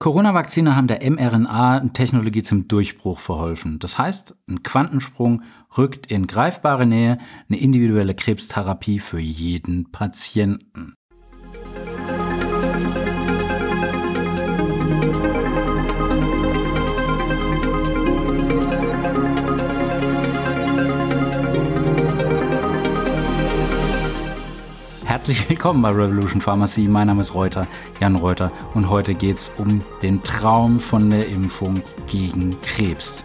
Corona-Vakzine haben der mRNA-Technologie zum Durchbruch verholfen. Das heißt, ein Quantensprung rückt in greifbare Nähe eine individuelle Krebstherapie für jeden Patienten. Herzlich willkommen bei Revolution Pharmacy. Mein Name ist Reuter, Jan Reuter, und heute geht es um den Traum von der Impfung gegen Krebs.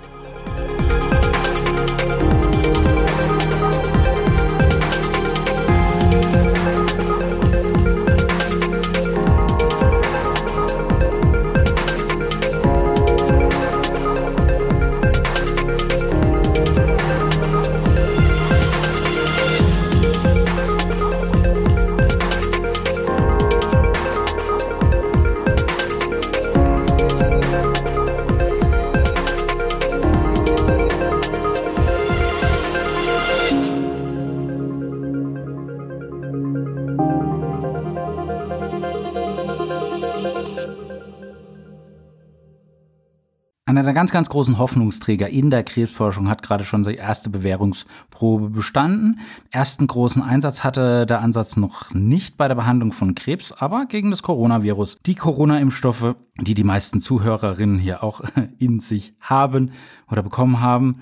Einer ganz, ganz großen Hoffnungsträger in der Krebsforschung hat gerade schon seine erste Bewährungsprobe bestanden. Ersten großen Einsatz hatte der Ansatz noch nicht bei der Behandlung von Krebs, aber gegen das Coronavirus. Die Corona-Impfstoffe, die die meisten Zuhörerinnen hier auch in sich haben oder bekommen haben,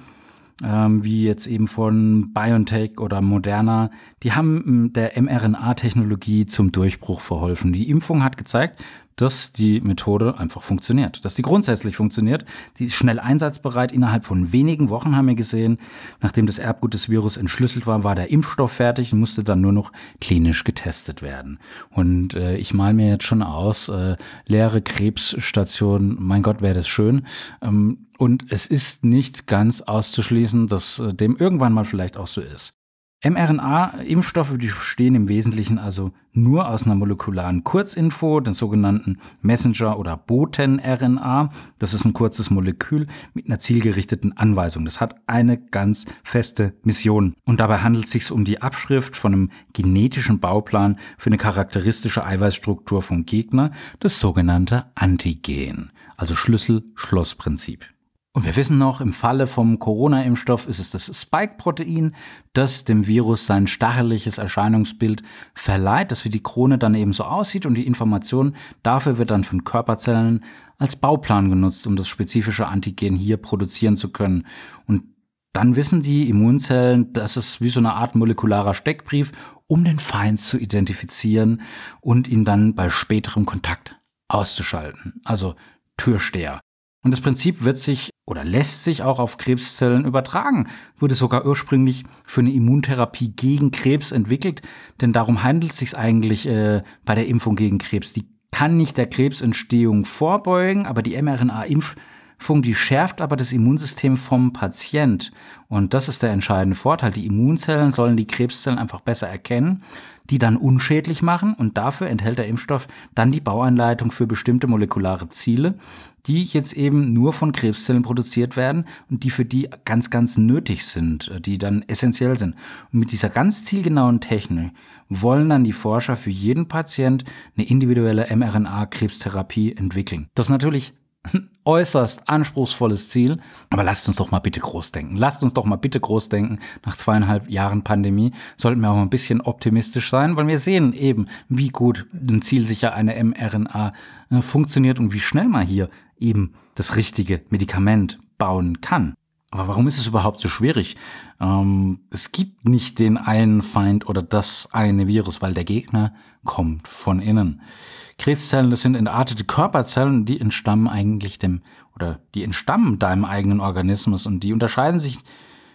ähm, wie jetzt eben von BioNTech oder Moderna, die haben der mRNA-Technologie zum Durchbruch verholfen. Die Impfung hat gezeigt, dass die Methode einfach funktioniert, dass die grundsätzlich funktioniert. Die ist schnell einsatzbereit. Innerhalb von wenigen Wochen haben wir gesehen, nachdem das Erbgut des Virus entschlüsselt war, war der Impfstoff fertig und musste dann nur noch klinisch getestet werden. Und äh, ich mal mir jetzt schon aus, äh, leere Krebsstationen, mein Gott, wäre das schön. Ähm, und es ist nicht ganz auszuschließen, dass äh, dem irgendwann mal vielleicht auch so ist mRNA-Impfstoffe bestehen im Wesentlichen also nur aus einer molekularen Kurzinfo, den sogenannten Messenger- oder Boten-RNA. Das ist ein kurzes Molekül mit einer zielgerichteten Anweisung. Das hat eine ganz feste Mission. Und dabei handelt es sich um die Abschrift von einem genetischen Bauplan für eine charakteristische Eiweißstruktur vom Gegner, das sogenannte Antigen, also Schlüssel-Schloss-Prinzip. Und wir wissen noch, im Falle vom Corona-Impfstoff ist es das Spike-Protein, das dem Virus sein stacheliges Erscheinungsbild verleiht, das wie die Krone dann eben so aussieht und die Information dafür wird dann von Körperzellen als Bauplan genutzt, um das spezifische Antigen hier produzieren zu können. Und dann wissen die Immunzellen, das ist wie so eine Art molekularer Steckbrief, um den Feind zu identifizieren und ihn dann bei späterem Kontakt auszuschalten. Also Türsteher. Und das Prinzip wird sich oder lässt sich auch auf Krebszellen übertragen, wurde sogar ursprünglich für eine Immuntherapie gegen Krebs entwickelt, denn darum handelt es sich eigentlich äh, bei der Impfung gegen Krebs. Die kann nicht der Krebsentstehung vorbeugen, aber die mRNA-Impfung, die schärft aber das Immunsystem vom Patient. Und das ist der entscheidende Vorteil. Die Immunzellen sollen die Krebszellen einfach besser erkennen die dann unschädlich machen und dafür enthält der Impfstoff dann die Bauanleitung für bestimmte molekulare Ziele, die jetzt eben nur von Krebszellen produziert werden und die für die ganz, ganz nötig sind, die dann essentiell sind. Und mit dieser ganz zielgenauen Technik wollen dann die Forscher für jeden Patient eine individuelle mRNA-Krebstherapie entwickeln. Das ist natürlich äußerst anspruchsvolles Ziel. Aber lasst uns doch mal bitte groß denken. Lasst uns doch mal bitte groß denken. Nach zweieinhalb Jahren Pandemie sollten wir auch mal ein bisschen optimistisch sein, weil wir sehen eben, wie gut ein zielsicher eine mRNA äh, funktioniert und wie schnell man hier eben das richtige Medikament bauen kann. Aber warum ist es überhaupt so schwierig? Ähm, es gibt nicht den einen Feind oder das eine Virus, weil der Gegner kommt von innen. Krebszellen, das sind entartete Körperzellen, die entstammen eigentlich dem oder die entstammen deinem eigenen Organismus und die unterscheiden sich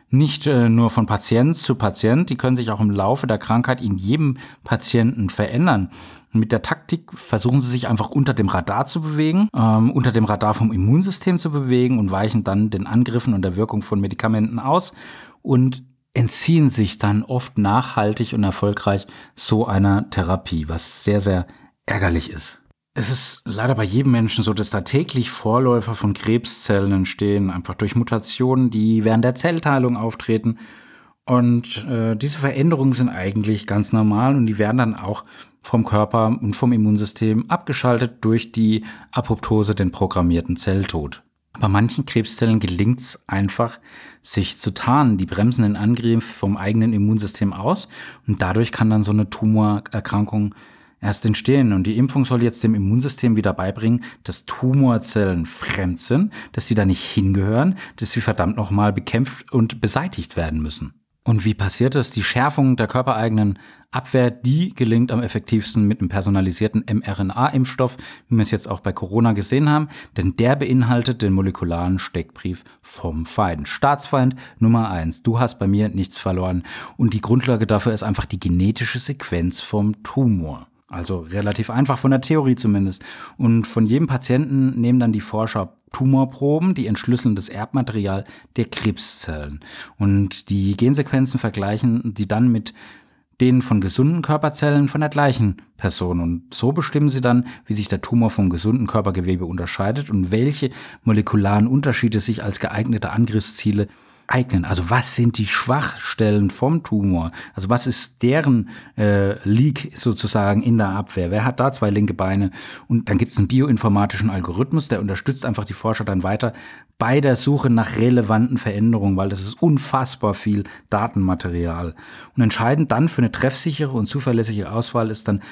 nicht äh, nur von Patient zu Patient, die können sich auch im Laufe der Krankheit in jedem Patienten verändern. Mit der Taktik versuchen sie sich einfach unter dem Radar zu bewegen, ähm, unter dem Radar vom Immunsystem zu bewegen und weichen dann den Angriffen und der Wirkung von Medikamenten aus und entziehen sich dann oft nachhaltig und erfolgreich so einer Therapie, was sehr, sehr ärgerlich ist. Es ist leider bei jedem Menschen so, dass da täglich Vorläufer von Krebszellen entstehen, einfach durch Mutationen, die während der Zellteilung auftreten Und äh, diese Veränderungen sind eigentlich ganz normal und die werden dann auch vom Körper und vom Immunsystem abgeschaltet durch die Apoptose, den programmierten Zelltod. Aber manchen Krebszellen gelingt es einfach, sich zu tarnen. Die bremsen den Angriff vom eigenen Immunsystem aus und dadurch kann dann so eine Tumorerkrankung erst entstehen. Und die Impfung soll jetzt dem Immunsystem wieder beibringen, dass Tumorzellen fremd sind, dass sie da nicht hingehören, dass sie verdammt nochmal bekämpft und beseitigt werden müssen. Und wie passiert es? Die Schärfung der körpereigenen Abwehr, die gelingt am effektivsten mit einem personalisierten mRNA-Impfstoff, wie wir es jetzt auch bei Corona gesehen haben, denn der beinhaltet den molekularen Steckbrief vom Feind. Staatsfeind Nummer eins. Du hast bei mir nichts verloren. Und die Grundlage dafür ist einfach die genetische Sequenz vom Tumor. Also relativ einfach von der Theorie zumindest. Und von jedem Patienten nehmen dann die Forscher Tumorproben, die entschlüsseln das Erbmaterial der Krebszellen. Und die Gensequenzen vergleichen die dann mit denen von gesunden Körperzellen von der gleichen Person. Und so bestimmen sie dann, wie sich der Tumor vom gesunden Körpergewebe unterscheidet und welche molekularen Unterschiede sich als geeignete Angriffsziele eignen. Also was sind die Schwachstellen vom Tumor? Also was ist deren äh, Leak sozusagen in der Abwehr? Wer hat da zwei linke Beine? Und dann gibt es einen bioinformatischen Algorithmus, der unterstützt einfach die Forscher dann weiter bei der Suche nach relevanten Veränderungen, weil das ist unfassbar viel Datenmaterial. Und entscheidend dann für eine treffsichere und zuverlässige Auswahl ist dann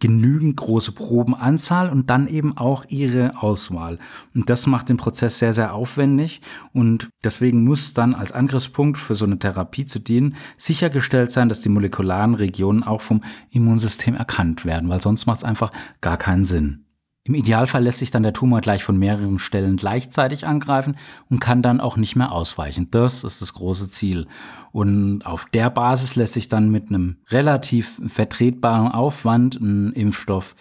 genügend große Probenanzahl und dann eben auch ihre Auswahl. Und das macht den Prozess sehr, sehr aufwendig und deswegen muss dann als Angriffspunkt für so eine Therapie zu dienen sichergestellt sein, dass die molekularen Regionen auch vom Immunsystem erkannt werden, weil sonst macht es einfach gar keinen Sinn. Im Idealfall lässt sich dann der Tumor gleich von mehreren Stellen gleichzeitig angreifen und kann dann auch nicht mehr ausweichen. Das ist das große Ziel. Und auf der Basis lässt sich dann mit einem relativ vertretbaren Aufwand ein Impfstoff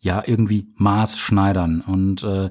ja irgendwie maßschneidern. Und äh,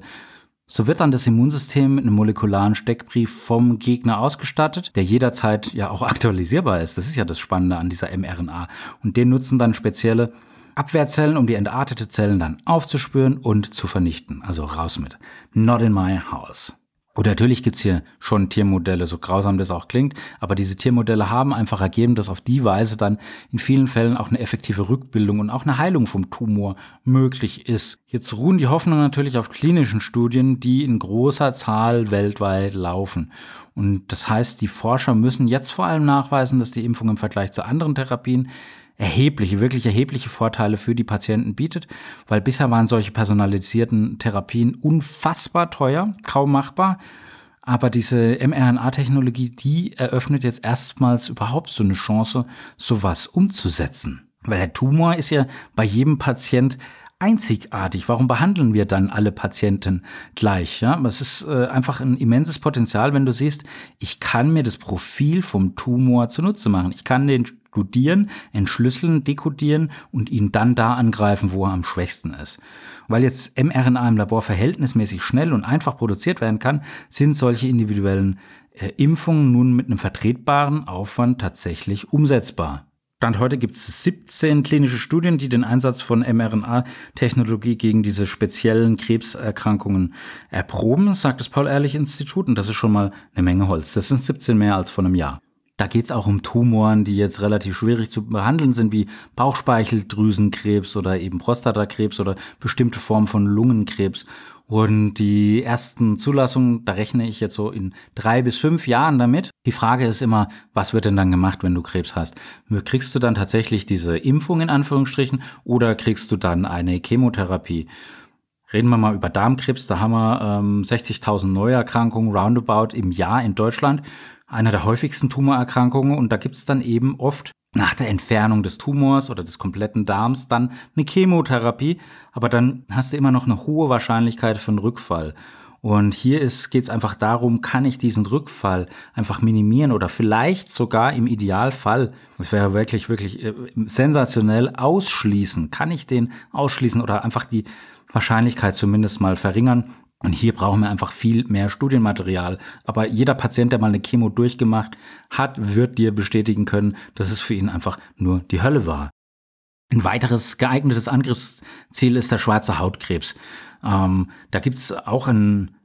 so wird dann das Immunsystem mit einem molekularen Steckbrief vom Gegner ausgestattet, der jederzeit ja auch aktualisierbar ist. Das ist ja das Spannende an dieser mRNA. Und den nutzen dann spezielle Abwehrzellen, um die entartete Zellen dann aufzuspüren und zu vernichten. Also raus mit. Not in my house. Und natürlich gibt's hier schon Tiermodelle, so grausam das auch klingt, aber diese Tiermodelle haben einfach ergeben, dass auf die Weise dann in vielen Fällen auch eine effektive Rückbildung und auch eine Heilung vom Tumor möglich ist. Jetzt ruhen die Hoffnungen natürlich auf klinischen Studien, die in großer Zahl weltweit laufen. Und das heißt, die Forscher müssen jetzt vor allem nachweisen, dass die Impfung im Vergleich zu anderen Therapien erhebliche, wirklich erhebliche Vorteile für die Patienten bietet, weil bisher waren solche personalisierten Therapien unfassbar teuer, kaum machbar. Aber diese mRNA-Technologie, die eröffnet jetzt erstmals überhaupt so eine Chance, sowas umzusetzen. Weil der Tumor ist ja bei jedem Patient einzigartig. Warum behandeln wir dann alle Patienten gleich? Ja, es ist äh, einfach ein immenses Potenzial, wenn du siehst, ich kann mir das Profil vom Tumor zunutze machen. Ich kann den studieren, entschlüsseln, dekodieren und ihn dann da angreifen, wo er am schwächsten ist. Weil jetzt mRNA im Labor verhältnismäßig schnell und einfach produziert werden kann, sind solche individuellen äh, Impfungen nun mit einem vertretbaren Aufwand tatsächlich umsetzbar. Stand heute gibt es 17 klinische Studien, die den Einsatz von mRNA-Technologie gegen diese speziellen Krebserkrankungen erproben, sagt das Paul-Ehrlich-Institut. Und das ist schon mal eine Menge Holz. Das sind 17 mehr als vor einem Jahr. Da geht's auch um Tumoren, die jetzt relativ schwierig zu behandeln sind, wie Bauchspeicheldrüsenkrebs oder eben Prostatakrebs oder bestimmte Formen von Lungenkrebs. Und die ersten Zulassungen, da rechne ich jetzt so in drei bis fünf Jahren damit. Die Frage ist immer, was wird denn dann gemacht, wenn du Krebs hast? Kriegst du dann tatsächlich diese Impfung in Anführungsstrichen oder kriegst du dann eine Chemotherapie? Reden wir mal über Darmkrebs, da haben wir ähm, 60.000 Neuerkrankungen roundabout im Jahr in Deutschland einer der häufigsten Tumorerkrankungen und da gibt es dann eben oft nach der Entfernung des Tumors oder des kompletten Darms dann eine Chemotherapie, aber dann hast du immer noch eine hohe Wahrscheinlichkeit für einen Rückfall. Und hier geht es einfach darum, kann ich diesen Rückfall einfach minimieren oder vielleicht sogar im Idealfall, das wäre wirklich, wirklich äh, sensationell, ausschließen. Kann ich den ausschließen oder einfach die Wahrscheinlichkeit zumindest mal verringern, und hier brauchen wir einfach viel mehr Studienmaterial. Aber jeder Patient, der mal eine Chemo durchgemacht hat, wird dir bestätigen können, dass es für ihn einfach nur die Hölle war. Ein weiteres geeignetes Angriffsziel ist der schwarze Hautkrebs. Ähm, da gibt's auch ein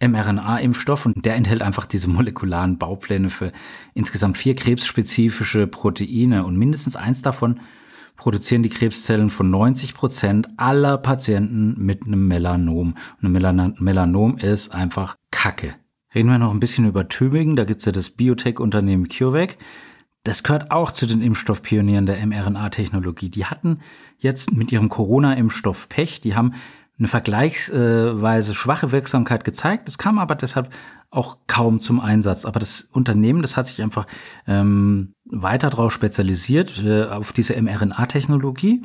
mRNA-Impfstoff und der enthält einfach diese molekularen Baupläne für insgesamt vier krebsspezifische Proteine und mindestens eins davon produzieren die Krebszellen von 90 Prozent aller Patienten mit einem Melanom. Und ein Melanom ist einfach Kacke. Reden wir noch ein bisschen über Tübingen. Da gibt's ja das Biotech-Unternehmen CureVac. Das gehört auch zu den Impfstoffpionieren der mRNA-Technologie. Die hatten jetzt mit ihrem Corona-Impfstoff Pech. Die haben eine vergleichsweise schwache Wirksamkeit gezeigt. Es kam aber deshalb auch kaum zum Einsatz. Aber das Unternehmen, das hat sich einfach ähm, weiter darauf spezialisiert, äh, auf diese mRNA-Technologie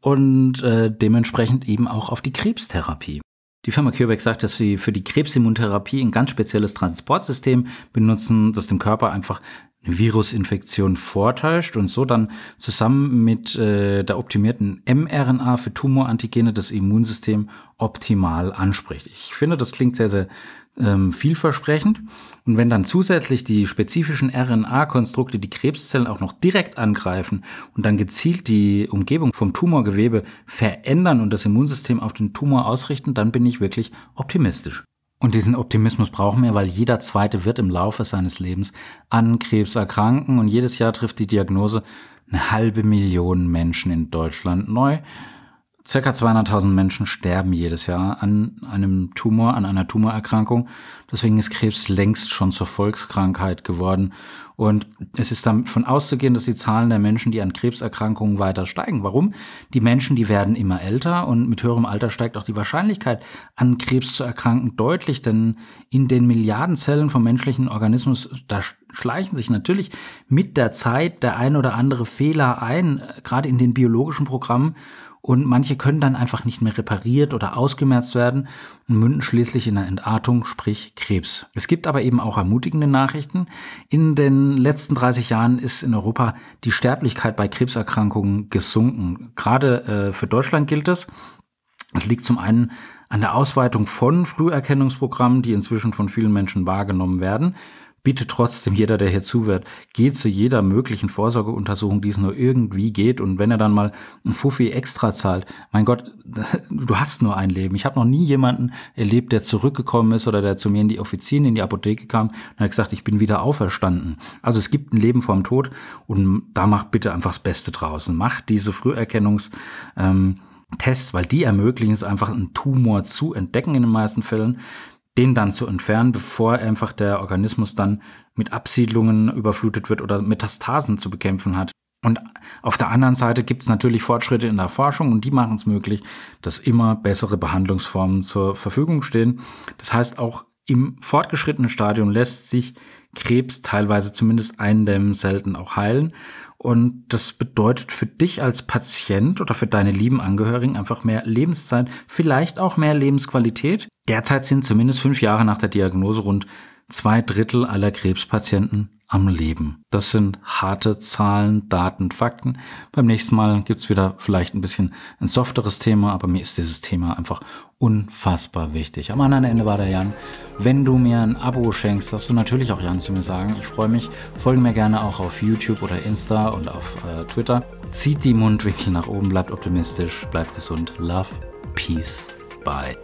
und äh, dementsprechend eben auch auf die Krebstherapie. Die Firma CureVac sagt, dass sie für die Krebsimmuntherapie ein ganz spezielles Transportsystem benutzen, das dem Körper einfach eine Virusinfektion vortäuscht und so dann zusammen mit äh, der optimierten mRNA für Tumorantigene das Immunsystem optimal anspricht. Ich finde, das klingt sehr, sehr ähm, vielversprechend. Und wenn dann zusätzlich die spezifischen RNA-Konstrukte die Krebszellen auch noch direkt angreifen und dann gezielt die Umgebung vom Tumorgewebe verändern und das Immunsystem auf den Tumor ausrichten, dann bin ich wirklich optimistisch. Und diesen Optimismus brauchen wir, weil jeder Zweite wird im Laufe seines Lebens an Krebs erkranken und jedes Jahr trifft die Diagnose eine halbe Million Menschen in Deutschland neu. Circa 200.000 Menschen sterben jedes Jahr an einem Tumor, an einer Tumorerkrankung. Deswegen ist Krebs längst schon zur Volkskrankheit geworden. Und es ist davon auszugehen, dass die Zahlen der Menschen, die an Krebserkrankungen weiter steigen. Warum? Die Menschen, die werden immer älter und mit höherem Alter steigt auch die Wahrscheinlichkeit, an Krebs zu erkranken, deutlich. Denn in den Milliarden Zellen vom menschlichen Organismus, da schleichen sich natürlich mit der Zeit der ein oder andere Fehler ein, gerade in den biologischen Programmen und manche können dann einfach nicht mehr repariert oder ausgemerzt werden und münden schließlich in einer Entartung, sprich Krebs. Es gibt aber eben auch ermutigende Nachrichten. In den letzten 30 Jahren ist in Europa die Sterblichkeit bei Krebserkrankungen gesunken. Gerade äh, für Deutschland gilt es. Es liegt zum einen an der Ausweitung von Früherkennungsprogrammen, die inzwischen von vielen Menschen wahrgenommen werden bitte trotzdem jeder, der hier zuhört, geht zu jeder möglichen Vorsorgeuntersuchung, die es nur irgendwie geht. Und wenn er dann mal ein Fuffi extra zahlt, mein Gott, du hast nur ein Leben. Ich habe noch nie jemanden erlebt, der zurückgekommen ist oder der zu mir in die Offizien, in die Apotheke kam und hat gesagt, ich bin wieder auferstanden. Also es gibt ein Leben vorm Tod und da macht bitte einfach das Beste draußen. Macht diese Früherkennungs- ähm, Tests, weil die ermöglichen es einfach, einen Tumor zu entdecken in den meisten Fällen den dann zu entfernen, bevor einfach der Organismus dann mit Absiedlungen überflutet wird oder Metastasen zu bekämpfen hat. Und auf der anderen Seite gibt es natürlich Fortschritte in der Forschung und die machen es möglich, dass immer bessere Behandlungsformen zur Verfügung stehen. Das heißt, auch im fortgeschrittenen Stadium lässt sich Krebs teilweise zumindest eindämmen, selten auch heilen. Und das bedeutet für dich als Patient oder für deine lieben Angehörigen einfach mehr Lebenszeit, vielleicht auch mehr Lebensqualität. Derzeit sind zumindest fünf Jahre nach der Diagnose rund zwei Drittel aller Krebspatienten am Leben. Das sind harte Zahlen, Daten, Fakten. Beim nächsten Mal gibt's wieder vielleicht ein bisschen ein softeres Thema, aber mir ist dieses Thema einfach unfassbar wichtig. Am anderen Ende war der Jan. Wenn du mir ein Abo schenkst, darfst du natürlich auch Jan zu mir sagen. Ich freue mich. Folge mir gerne auch auf YouTube oder Insta und auf äh, Twitter. Zieht die Mundwinkel nach oben, bleibt optimistisch, bleibt gesund. Love, Peace, Bye.